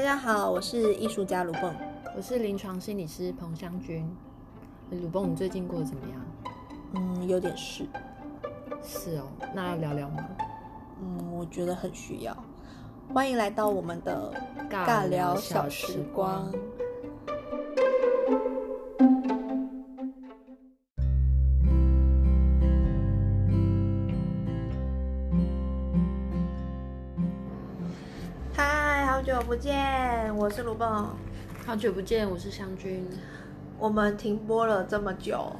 大家好，我是艺术家卢蹦。我是临床心理师彭香君。诶鲁蹦，你最近过得怎么样？嗯，有点事，是哦，那要聊聊吗？嗯，我觉得很需要。欢迎来到我们的尬聊小时光我是卢棒。好久不见，我是湘君。我们停播了这么久，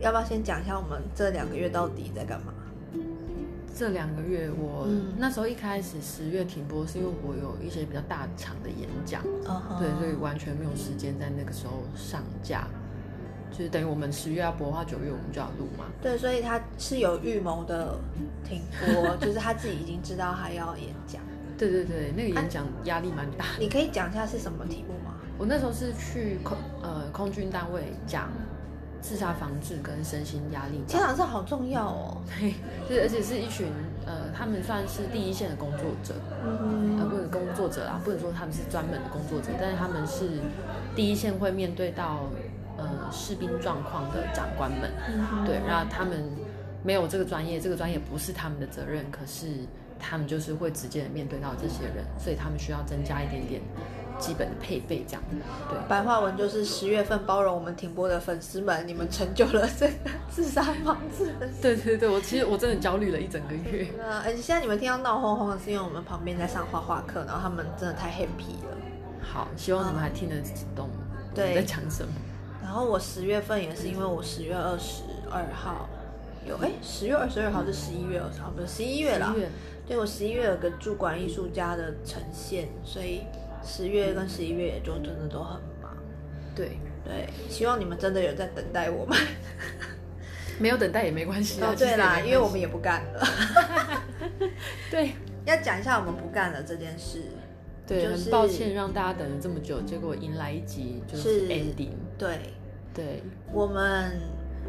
要不要先讲一下我们这两个月到底在干嘛？这两个月我、嗯那时候一开始十月停播，是因为我有一些比较大场的演讲，对，所以完全没有时间在那个时候上架。就是等于我们十月要播的话，九月我们就要录嘛。对，所以他是有预谋的停播，就是他自己已经知道他要演讲。对对对，那个演讲压力蛮大的。你可以讲一下是什么题目吗？我那时候是去空呃空军单位讲自杀防治跟身心压力天啊，这好重要哦。对，就是而且是一群呃，他们算是第一线的工作者，嗯呃，不能工作者啊，不能说他们是专门的工作者，但是他们是第一线会面对到呃士兵状况的长官们，嗯对，那他们没有这个专业，这个专业不是他们的责任，可是他们就是会直接的面对到这些人，所以他们需要增加一点点基本的配备，这样，对。白话文就是十月份包容我们停播的粉丝们，你们成就了这个自杀防治的事。对对对，我其实我真的焦虑了一整个月。那而且现在你们听到闹哄哄的是因为我们旁边在上画画课，然后他们真的太 happy 了。好，希望你们还听得懂我在讲什么。然后我十月份也是因为我十月二十二号有哎，十月二十二号是十一月二十号，不是十一月啦十一。月对我十一月有个驻馆艺术家的呈现，所以十月跟十一月也就真的都很忙。对，对，希望你们真的有在等待我们。没有等待也没关系啊。哦，对啦，因为我们也不干了。对要讲一下我们不干了这件事。对，就是很抱歉让大家等了这么久，结果迎来一集就是是 ending。对，对，我们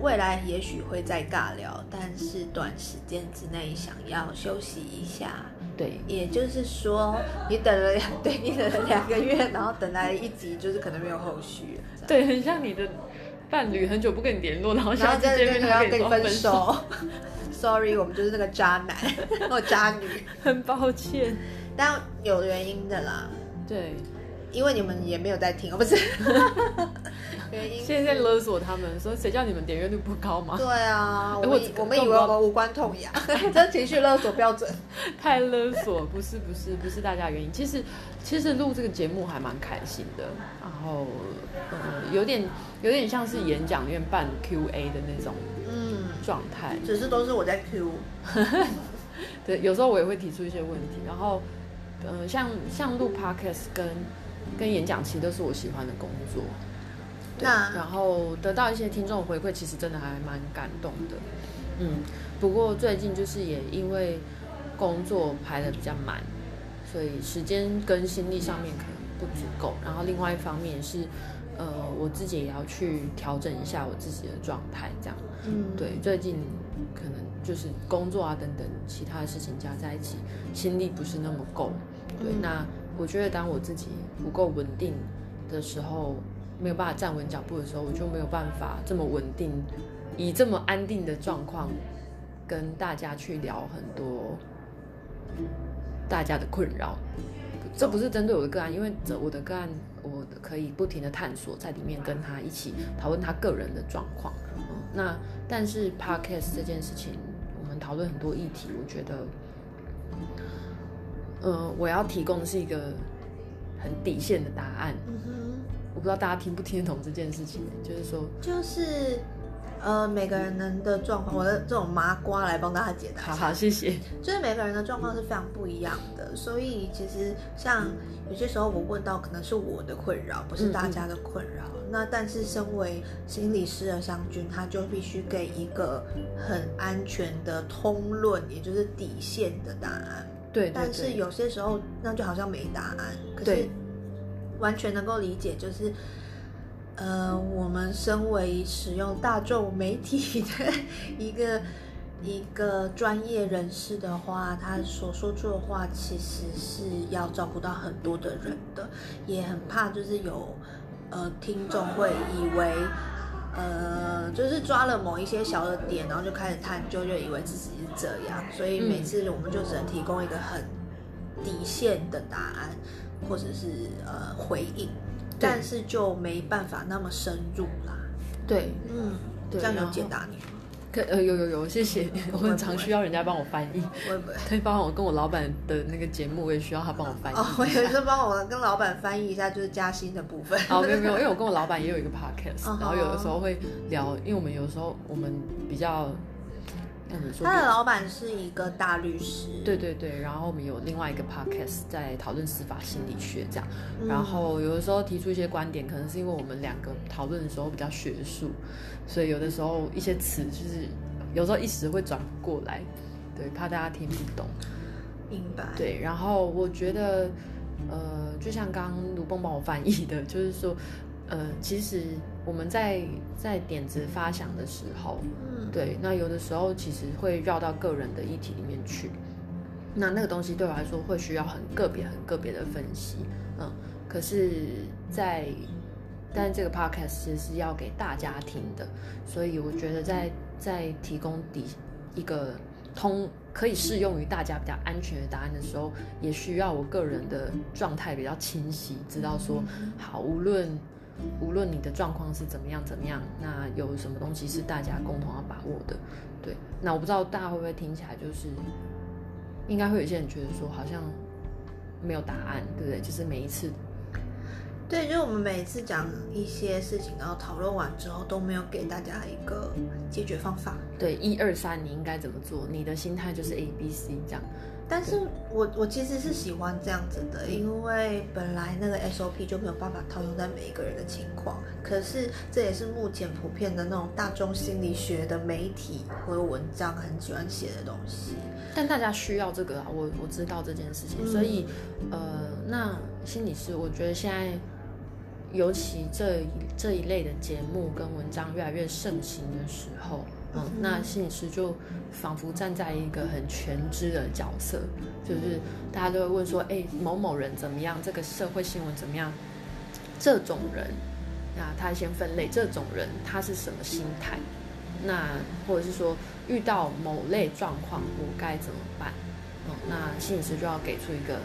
未来也许会再尬聊，但是短时间之内想要休息一下。对，也就是说，你等了两，对你等了两个月，然后等来一集，就是可能没有后续。对，很像你的伴侣很久不跟你联络，然后下次见面要 跟你分，手。Sorry，我们就是那个渣男 或渣女，很抱歉。但有原因的啦，对，因为你们也没有在听，哦，不是？原因现在在勒索他们，说谁叫你们点阅率不高吗？对啊，我哎我们以我们以为我们无关痛痒，这情绪勒索标准。太勒索，不是不是不是大家原因。其实其实录这个节目还蛮开心的，然后呃有点有点像是演讲院办 Q&A 的那种嗯，状态。只是都是我在 Q。对，有时候我也会提出一些问题，然后呃像像录 Podcast 跟跟演讲，其实都是我喜欢的工作。对，那然后得到一些听众回馈，其实真的还蛮感动的。嗯，不过最近就是也因为工作排的比较满，所以时间跟心力上面可能不足够。然后另外一方面是，呃，我自己也要去调整一下我自己的状态，这样。嗯，对，最近可能就是工作啊等等其他的事情加在一起，心力不是那么够。对，嗯那我觉得当我自己不够稳定的时候，没有办法站稳脚步的时候，我就没有办法这么稳定，以这么安定的状况跟大家去聊很多大家的困扰。这不是针对我的个案，因为这我的个案，我可以不停的探索，在里面跟他一起讨论他个人的状况。嗯，那但是 podcast 这件事情，我们讨论很多议题，我觉得，呃，我要提供的是一个很底线的答案。嗯哼。我不知道大家听不听得懂这件事情，就是说，就是呃每个人的状况，我的这种麻瓜来帮大家解答。好好，谢谢。就是每个人的状况是非常不一样的，所以其实像有些时候我问到可能是我的困扰，不是大家的困扰。那但是身为心理师的湘君，他就必须给一个很安全的通论，也就是底线的答案。对对但是，有些时候那就好像没答案，可是对。完全能够理解，就是呃，我们身为使用大众媒体的一个一个专业人士的话，他所说出的话其实是要照顾到很多的人的，也很怕就是有呃听众会以为呃就是抓了某一些小的点，然后就开始探究，就以为自己是这样，所以每次我们就只能提供一个很底线的答案，或者是呃回应，但是就没办法那么深入啦。对，嗯，这样有解答你吗？可呃有有有，谢谢，我很常需要人家帮我翻译。会不会？对，包括我跟我老板的那个节目，我也需要他帮我翻译。哦，我有一次帮我跟老板翻译一下，就是加薪的部分。哦，没有没有，因为我跟我老板也有一个 podcast，然后有的时候会聊，因为我们有时候我们比较，他的老板是一个大律师，对对对，然后我们有另外一个 podcast 在讨论司法心理学这样，嗯然后有的时候提出一些观点，可能是因为我们两个讨论的时候比较学术，所以有的时候一些词就是有时候一时会转不过来，对，怕大家听不懂。明白。对，然后我觉得，呃，就像刚刚卢蹦帮我翻译的，就是说，呃，其实我们在在点子发想的时候，嗯，对，那有的时候其实会绕到个人的议题里面去，那那个东西对我来说会需要很个别、很个别的分析，嗯，可是在，但这个 podcast 其实是要给大家听的，所以我觉得在在提供底一个通可以适用于大家比较安全的答案的时候，也需要我个人的状态比较清晰，知道说，好，无论无论你的状况是怎么样怎么样，那有什么东西是大家共同要把握的，对。那我不知道大家会不会听起来就是，应该会有些人觉得说好像没有答案，对不对？就是每一次，对，就是我们每次讲一些事情，然后讨论完之后都没有给大家一个解决方法。对一二三你应该怎么做，你的心态就是 A B C 这样。但是我我其实是喜欢这样子的，因为本来那个 SOP 就没有办法套用在每一个人的情况，可是这也是目前普遍的那种大众心理学的媒体或者文章很喜欢写的东西。但大家需要这个啊，我我知道这件事情，所以呃，那心理师，我觉得现在尤其这一这一类的节目跟文章越来越盛行的时候，嗯，那心理师就仿佛站在一个很全知的角色，就是大家都会问说，哎，某某人怎么样？这个社会新闻怎么样？这种人，那他先分类，这种人他是什么心态？那或者是说遇到某类状况，我该怎么办？嗯，那心理师就要给出一个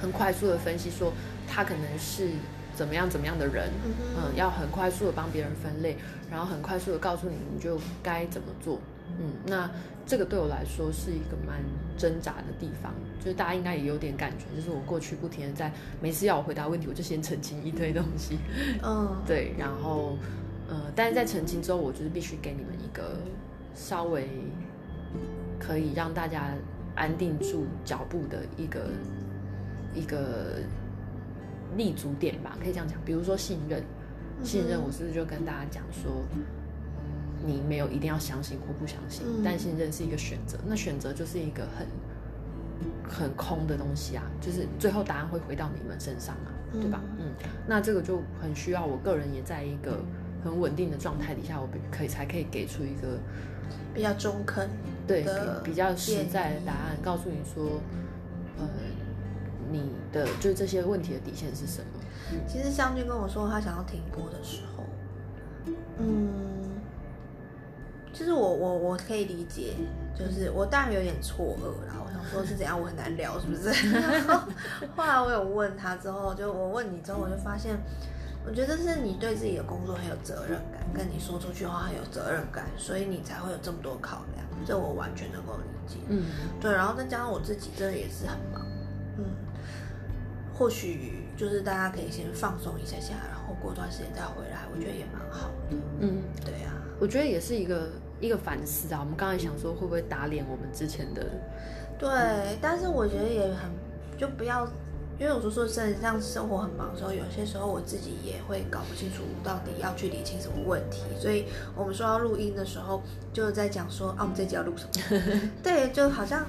很快速的分析，说他可能是怎么样怎么样的人，嗯，要很快速的帮别人分类，然后很快速的告诉你你就该怎么做。嗯，那这个对我来说是一个蛮挣扎的地方，就是大家应该也有点感觉，就是我过去不停的在每次要我回答问题，我就先澄清一堆东西，嗯，对，然后呃，但是在澄清之后，我就是必须给你们一个稍微可以让大家安定住脚步的一个一个立足点吧，可以这样讲。比如说信任，信任，我是不是就跟大家讲说，你没有一定要相信或不相信，嗯。但信任是一个选择，那选择就是一个很很空的东西啊，就是最后答案会回到你们身上嘛，对吧？嗯，那这个就很需要我个人也在一个很稳定的状态底下，我可以才可以给出一个比较中肯对的比比较实在的答案，告诉你说，呃，你的就是这些问题的底线是什么？其实湘君跟我说他想要停播的时候，嗯，其实我我我可以理解，就是我当然有点错愕啦。我想说是怎样，我很难聊是不是？然 后后来我有问他之后，就我问你之后，我就发现，我觉得是你对自己的工作很有责任感，跟你说出去话很有责任感，所以你才会有这么多考量。这我完全能够理解。嗯，对，然后再加上我自己真的也是很忙，嗯，或许就是大家可以先放松一下下，然后过段时间再回来，我觉得也蛮好的。嗯，对啊，我觉得也是一个一个反思啊。我们刚才想说会不会打脸我们之前的，对，但是我觉得也很就不要，因为有时候说真的，像生活很忙的时候，有些时候我自己也会搞不清楚到底要去理清什么问题，所以我们说要录音的时候，就在讲说啊，我们这集要录什么？对，就好像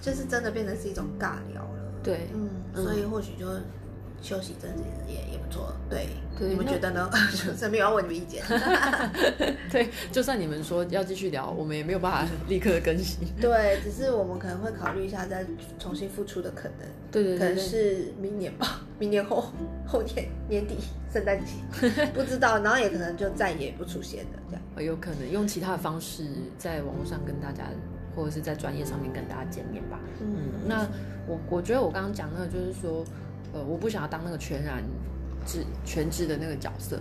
就是真的变成是一种尬聊了。对，嗯，所以或许就休息一阵子也也不错。对，对你们那觉得呢？顺便要问你们意见。对，就算你们说要继续聊，我们也没有办法立刻更新。对，只是我们可能会考虑一下再重新复出的可能，可能对对可能，是明年吧，明年后后年年底圣诞节，不知道，然后也可能就再也不出现了这样。呃有可能用其他的方式在网络上跟大家，或者是在专业上面跟大家见面吧。嗯，那我我觉得我刚刚讲那个就是说，呃，我不想要当那个全然职全职的那个角色。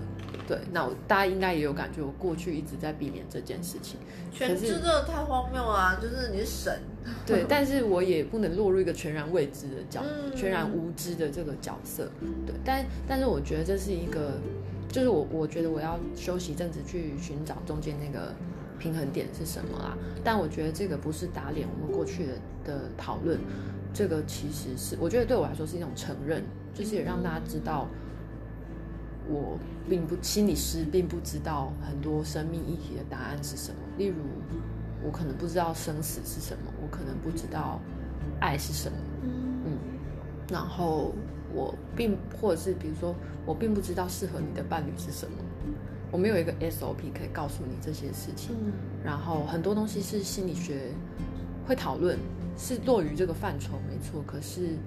对，那我大家应该也有感觉，我过去一直在避免这件事情。全知真的太荒谬啊！就是你是神，对，但是我也不能落入一个全然未知的角，嗯全然无知的这个角色。对，但但是我觉得这是一个，就是我我觉得我要休息一阵子去寻找中间那个平衡点是什么啦。但我觉得这个不是打脸我们过去的的讨论，这个其实是我觉得对我来说是一种承认，就是也让大家知道。我并不心理师并不知道很多生命议题的答案是什么，例如我可能不知道生死是什么，我可能不知道爱是什么，嗯，然后我并或者是比如说我并不知道适合你的伴侣是什么，我们有一个 SOP 可以告诉你这些事情，嗯。然后很多东西是心理学会讨论，是落于这个范畴没错，可是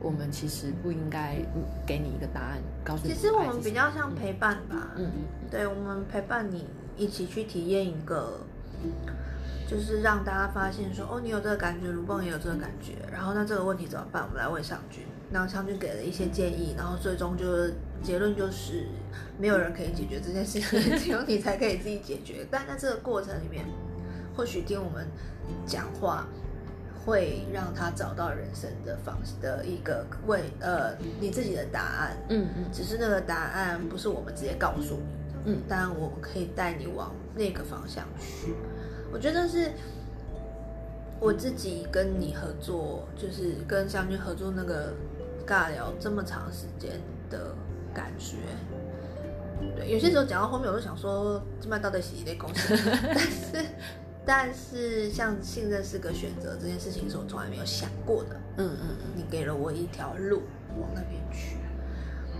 我们其实不应该嗯给你一个答案，告诉你其实我们比较像陪伴吧，嗯对，我们陪伴你一起去体验一个，就是让大家发现说，哦，你有这个感觉，卢蹦也有这个感觉，然后那这个问题怎么办？我们来问上君，然后上君给了一些建议，然后最终就是结论就是没有人可以解决这件事情，只有你才可以自己解决。但在这个过程里面，或许听我们讲话。会让他找到人生的方的一个问呃你自己的答案，嗯嗯只是那个答案不是我们直接告诉你的，嗯但我们可以带你往那个方向去。我觉得是我自己跟你合作，就是跟湘君合作那个尬聊这么长时间的感觉。对，有些时候讲到后面，我就想说，这麦到底洗一类公司，但是但是像信任是个选择这件事情，是我从来没有想过的。嗯嗯嗯你给了我一条路往那边去。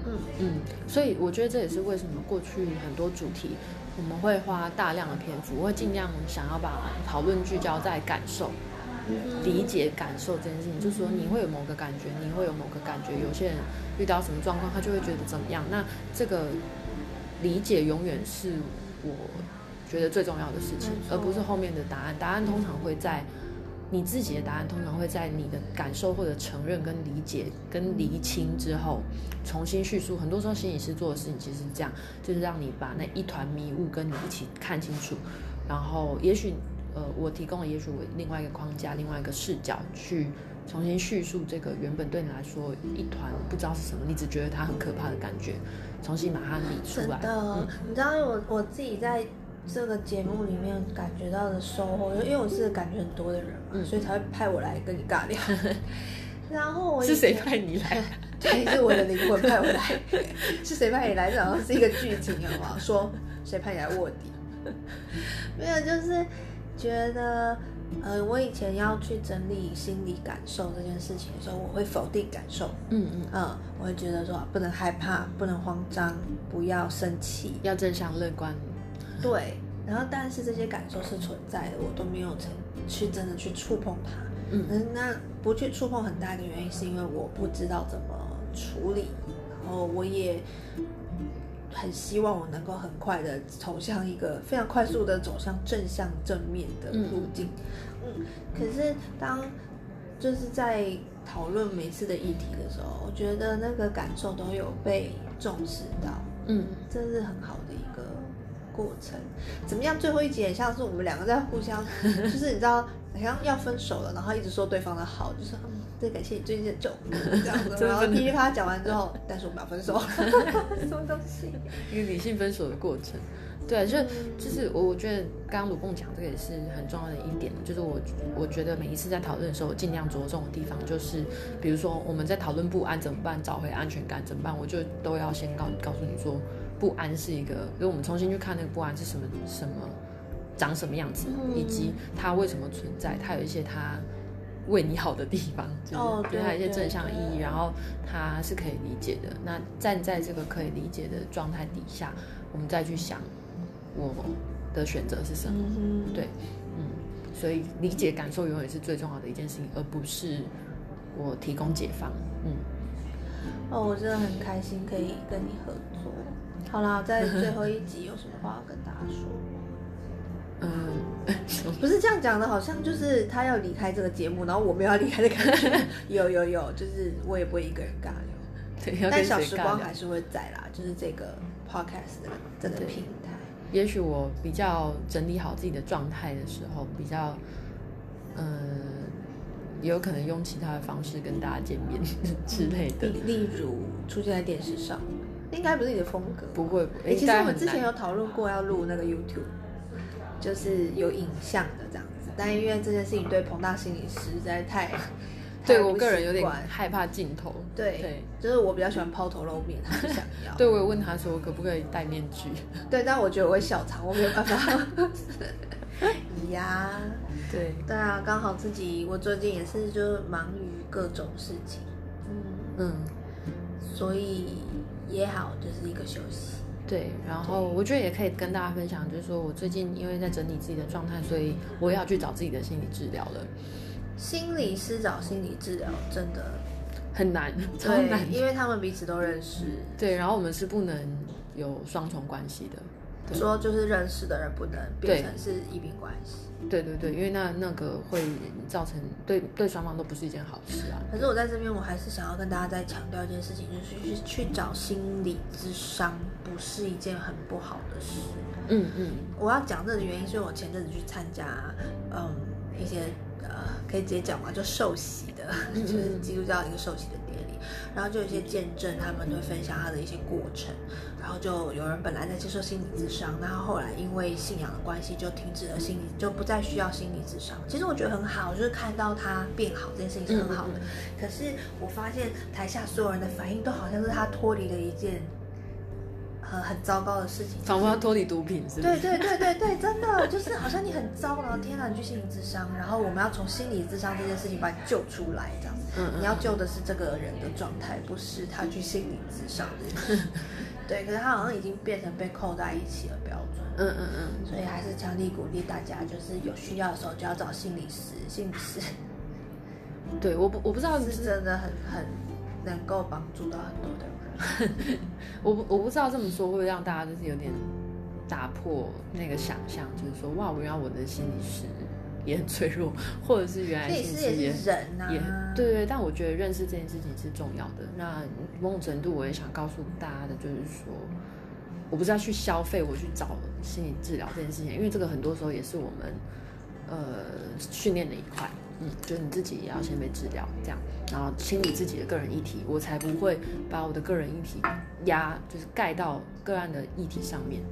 嗯嗯，所以我觉得这也是为什么过去很多主题我们会花大量的篇幅，我会尽量想要把讨论聚焦在感受、理解感受这件事情。就是说，你会有某个感觉，你会有某个感觉，有些人遇到什么状况，他就会觉得怎么样。那这个理解永远是我觉得最重要的事情而不是后面的答案。答案通常会在。你自己的答案通常会在你的感受或者承认、跟理解、跟厘清之后，重新叙述。很多时候，心理师做的事情其实是这样，就是让你把那一团迷雾跟你一起看清楚，然后也许呃，我提供了也许我另外一个框架、另外一个视角去重新叙述这个原本对你来说一团不知道是什么，你只觉得它很可怕的感觉，重新把它理出来。真的，嗯你知道我我自己在这个节目里面感觉到的收获，因为我是感觉很多的人嘛，嗯所以才会派我来跟你尬聊。然后我是谁派你来？对，是我的灵魂派我来。是谁派你来？这好像是一个剧情，好不好？说谁派你来卧底？没有，就是觉得，呃，我以前要去整理心理感受这件事情的时候，我会否定感受。嗯嗯，嗯，我会觉得说不能害怕，不能慌张，不要生气。要正向乐观。对，然后但是这些感受是存在的，我都没有曾去真的去触碰它。嗯嗯，那不去触碰很大一个原因是因为我不知道怎么处理，然后我也很希望我能够很快的走向一个非常快速的走向正向正面的路径。嗯，可是当就是在讨论每次的议题的时候，我觉得那个感受都有被重视到。嗯这是很好的一个过程。怎么样？最后一集很像是我们两个在互相，就是你知道，好像要分手了，然后一直说对方的好，就是嗯，对，感谢你最近的照顾，这样子。然后噼里啪啦讲完之后，但是我们要分手，什么东西？一个理性分手的过程。对啊，就就是我我觉得刚刚鲁共讲这个也是很重要的一点，就是我我觉得每一次在讨论的时候，我尽量着重的地方就是，比如说我们在讨论不安怎么办，找回安全感怎么办，我就都要先告告诉你说，不安是一个，所以我们重新去看那个不安是什么什么，长什么样子，嗯以及它为什么存在，它有一些它为你好的地方，哦 就是对他有一些正向意义，对然后他是可以理解的。那站在这个可以理解的状态底下，我们再去想我的选择是什么。对，嗯，所以理解感受永远是最重要的一件事情，而不是我提供解放。嗯，哦，我真的很开心可以跟你合作。好啦，在最后一集有什么话要跟大家说？嗯，不是这样讲的，好像就是他要离开这个节目，然后我们要离开的感觉。有有有，就是我也不会一个人尬聊，对，但小时光还是会在啦，就是这个 podcast 的这个平台。也许我比较整理好自己的状态的时候，比较，嗯、也有可能用其他的方式跟大家见面之类的。例例如出现在电视上，应该不是你的风格。不会，哎、诶其实我们之前有讨论过要录那个 YouTube，就是有影像的这样子，但因为这件事情对彭大心理师实在太，对我个人有点害怕镜头。对对，就是我比较喜欢抛头露面，他不想要。对我有问他说可不可以戴面具。对，但我觉得我会笑场，我没有办法。呀，对，对啊，刚好自己我最近也是就忙于各种事情，嗯，嗯，所以也好，就是一个休息。对。然后我觉得也可以跟大家分享，就是说我最近因为在整理自己的状态，所以我也要去找自己的心理治疗了，心理师找心理治疗真的很难，超对，难。因为他们彼此都认识，对，然后我们是不能有双重关系的。对说就是认识的人不能变成是一并关系。对对对，因为那那个会造成对对双方都不是一件好事啊。可是我在这边，我还是想要跟大家再强调一件事情，就是去去找心理咨商不是一件很不好的事。嗯嗯，我要讲这个原因，是因为我前阵子去参加，嗯，一些呃，可以直接讲嘛，就受洗的，就是基督教一个受洗的然后就有一些见证，他们会分享他的一些过程，然后就有人本来在接受心理咨商，然后后来因为信仰的关系就停止了心理，就不再需要心理咨商。其实我觉得很好，就是看到他变好这件事情是很好的。可是我发现台下所有人的反应都好像是他脱离了一件。很很糟糕的事情，仿佛要脱离毒品，是不是？对对对对对，真的就是好像你很糟，然后天哪，你去心理智商，然后我们要从心理智商这件事情把你救出来，这样子。嗯嗯你要救的是这个人的状态，不是他去心理智商这件事。对，可是他好像已经变成被扣在一起的标准。嗯嗯嗯，所以还是强力鼓励大家，就是有需要的时候就要找心理师，心理师对，我不我不知道你是真的很很能够帮助到很多的人。我不我不知道这么说会不会让大家就是有点打破那个想象，就是说哇，原来我的心理师也很脆弱，或者是原来心理师师也是人呐、也对对，但我觉得认识这件事情是重要的。那某种程度，我也想告诉大家的就是说，我不是要去消费，我去找心理治疗这件事情，因为这个很多时候也是我们呃训练的一块。嗯，就是你自己也要先被治疗，这样，然后清理自己的个人议题，我才不会把我的个人议题压，就是盖到个案的议题上面。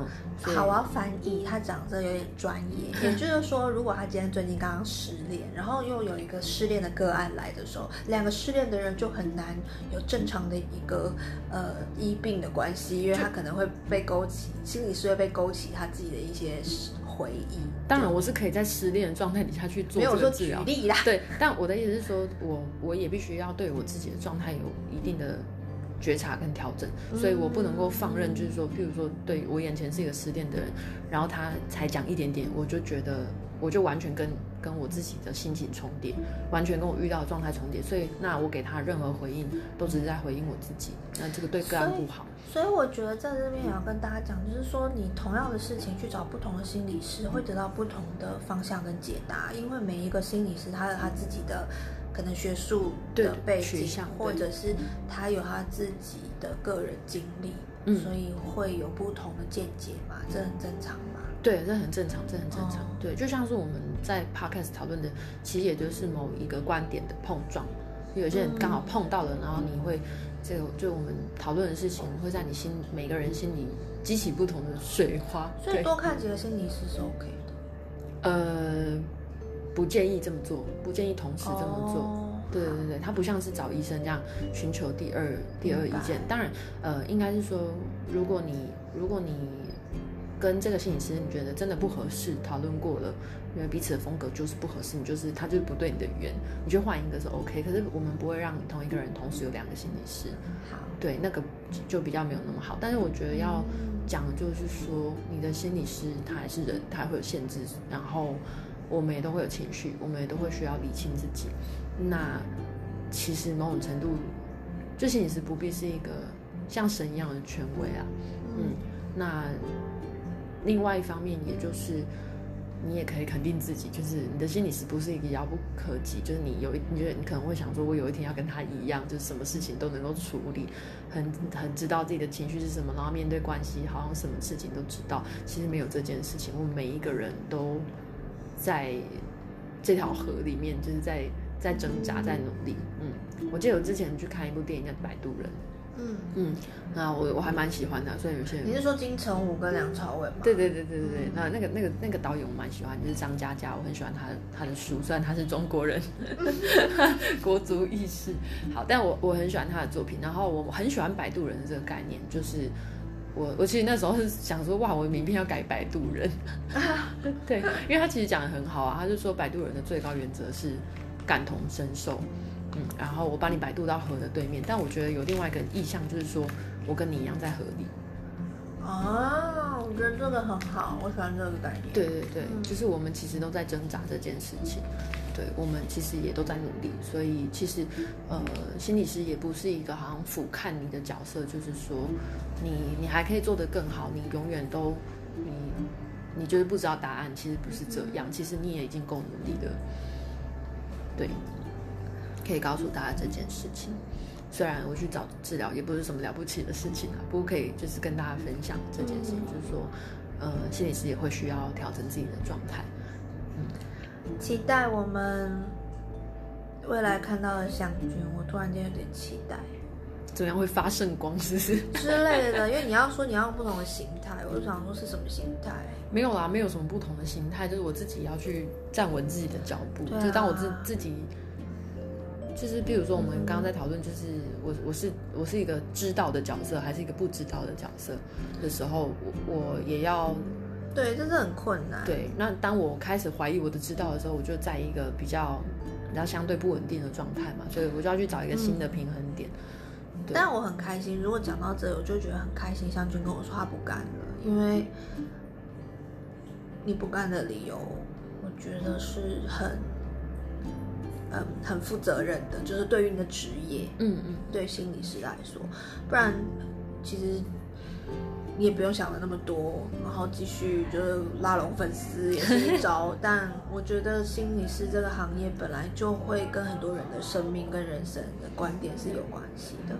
嗯，好，我要翻译，他讲这有点专业，也就是说，如果他今天最近刚刚失恋，然后又有一个失恋的个案来的时候，两个失恋的人就很难有正常的一个呃医病的关系，因为他可能会被勾起，心理是会被勾起他自己的一些回忆。当然我是可以在失恋的状态底下去做没有说这个治疗，举例啦，对，但我的意思是说，我我也必须要对我自己的状态有一定的觉察跟调整，所以我不能够放任，就是说，譬如说，对我眼前是一个失恋的人，然后他才讲一点点，我就觉得我就完全跟跟我自己的心情重叠，完全跟我遇到的状态重叠，所以那我给他任何回应都只是在回应我自己，那这个对个案不好。所以我觉得在这边也要跟大家讲，就是说你同样的事情去找不同的心理师，会得到不同的方向跟解答，因为每一个心理师他有他自己的可能学术的对背景，或者是他有他自己的个人经历，嗯所以会有不同的见解嘛，这很正常嘛。对，这很正常，这很正常。哦对，就像是我们在 podcast 讨论的，其实也就是某一个观点的碰撞。有些人刚好碰到了，然后你会这个就我们讨论的事情，会在你心每个人心里激起不同的水花。所以多看几个心理师是 OK 的。呃，不建议这么做，不建议同时这么做。哦对对对，他不像是找医生这样寻求第二第二意见。当然，呃，应该是说，如果你如果你跟这个心理师你觉得真的不合适，讨论过了，因为彼此的风格就是不合适，你就是他就是不对你的缘，你就换一个是 OK。可是我们不会让同一个人同时有两个心理师，好，对，那个就比较没有那么好。但是我觉得要讲的就是说，你的心理师他还是人，他会有限制，然后我们也都会有情绪，我们也都会需要理清自己。那其实某种程度，就心理师不必是一个像神一样的权威啊，嗯，那。另外一方面，也就是你也可以肯定自己，就是你的心理师不是一个遥不可及，就是你有一，你觉得你可能会想说，我有一天要跟他一样，就是什么事情都能够处理，很很知道自己的情绪是什么，然后面对关系好像什么事情都知道。其实没有这件事情，我们每一个人都在这条河里面，就是在在挣扎，在努力。嗯，我记得我之前去看一部电影叫《摆渡人》。嗯嗯，那我我还蛮喜欢的，所以有些人你是说金城武跟梁朝伟吗？对对对对对对，那那个那个那个导演我蛮喜欢，就是张嘉佳，我很喜欢他他的书，虽然他是中国人，国族意识好，但我我很喜欢他的作品，然后我很喜欢摆渡人的这个概念，就是我我其实那时候是想说，哇，我名片要改摆渡人，对，因为他其实讲的很好啊，他就说摆渡人的最高原则是感同身受。嗯，然后我把你摆渡到河的对面，但我觉得有另外一个意向，就是说我跟你一样在河里。啊，我觉得这个很好，我喜欢这个概念。对对对，就是我们其实都在挣扎这件事情，对我们其实也都在努力，所以其实呃，心理师也不是一个好像俯瞰你的角色，就是说你你还可以做得更好，你永远都你你就是不知道答案，其实不是这样，其实你也已经够努力的，对。可以告诉大家这件事情，虽然我去找治疗也不是什么了不起的事情啊，不过可以就是跟大家分享这件事情，就是说，呃，心理师也会需要调整自己的状态。嗯，期待我们未来看到的湘君，我突然间有点期待，怎样会发圣光，是不是之类的？因为你要说你要用不同的形态，我就想说是什么形态？没有啦，没有什么不同的形态，就是我自己要去站稳自己的脚步，就当我自自己。就是，比如说，我们刚刚在讨论，就是我我是我是一个知道的角色，还是一个不知道的角色的时候，我我也要，对，这是很困难。对，那当我开始怀疑我的知道的时候，我就在一个比较比较相对不稳定的状态嘛，所以我就要去找一个新的平衡点。但我很开心，如果讲到这，我就觉得很开心。湘君跟我说他不干了，因为你不干的理由，我觉得是很。嗯，很负责任的，就是对于你的职业，嗯嗯，对心理师来说，不然其实你也不用想的那么多，然后继续就是拉拢粉丝也是一招。但我觉得心理师这个行业本来就会跟很多人的生命跟人生的观点是有关系的。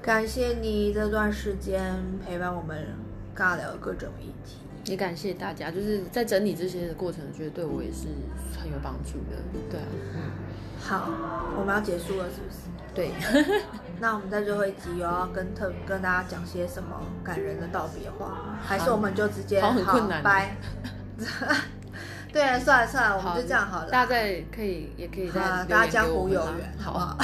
感谢你这段时间陪伴我们尬聊各种议题，也感谢大家，就是在整理这些的过程，觉得对我也是很有帮助的。对啊，嗯。好，我们要结束了，是不是？对。那我们在最后一集有要跟特跟大家讲些什么感人的道别话，还是我们就直接好很困难拜？对啊，算了算了，我们就这样好了。大家在可以也可以在大家江湖有缘，好不好？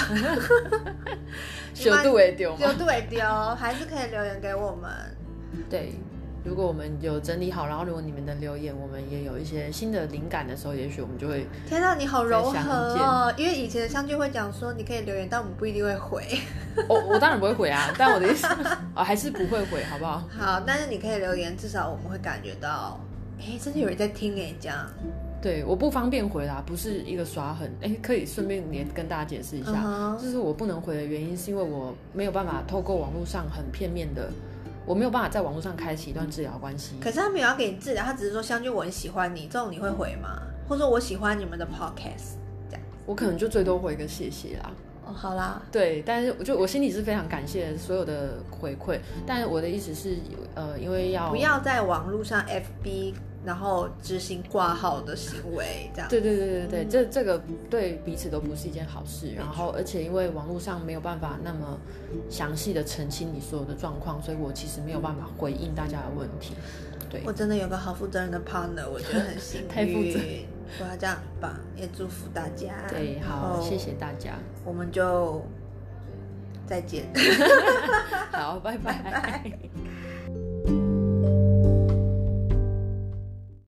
有度也丢，有度也丢，还是可以留言给我们。对。如果我们有整理好，然后如果你们的留言，我们也有一些新的灵感的时候，也许我们就会。天呐，你好柔和哦！因为以前的相聚会讲说你可以留言，但我们不一定会回。我我当然不会回啊，但我的意思啊，还是不会回，好不好？好，但是你可以留言，至少我们会感觉到，哎，真的有人在听哎，这样。对，我不方便回啦，不是一个耍狠，哎，可以顺便也跟大家解释一下，就是我不能回的原因，是因为我没有办法透过网络上很片面的。我没有办法在网络上开启一段治疗关系。可是他没有要给你治疗，他只是说相聚我很喜欢你，这种你会回吗？或者说我喜欢你们的 podcast，这样。我可能就最多回一个谢谢啦。哦，好啦。对，但是我就我心里是非常感谢所有的回馈，但是我的意思是，呃，因为要不要在网络上 FB。然后执行挂号的行为，这样对对对对对，这这个对彼此都不是一件好事。然后，而且因为网络上没有办法那么详细的澄清你所有的状况，所以我其实没有办法回应大家的问题。对我真的有个好负责任的 partner，我觉得很幸运。太负责，哇，这样很棒，也祝福大家。对，好，谢谢大家，我们就再见。好，拜拜。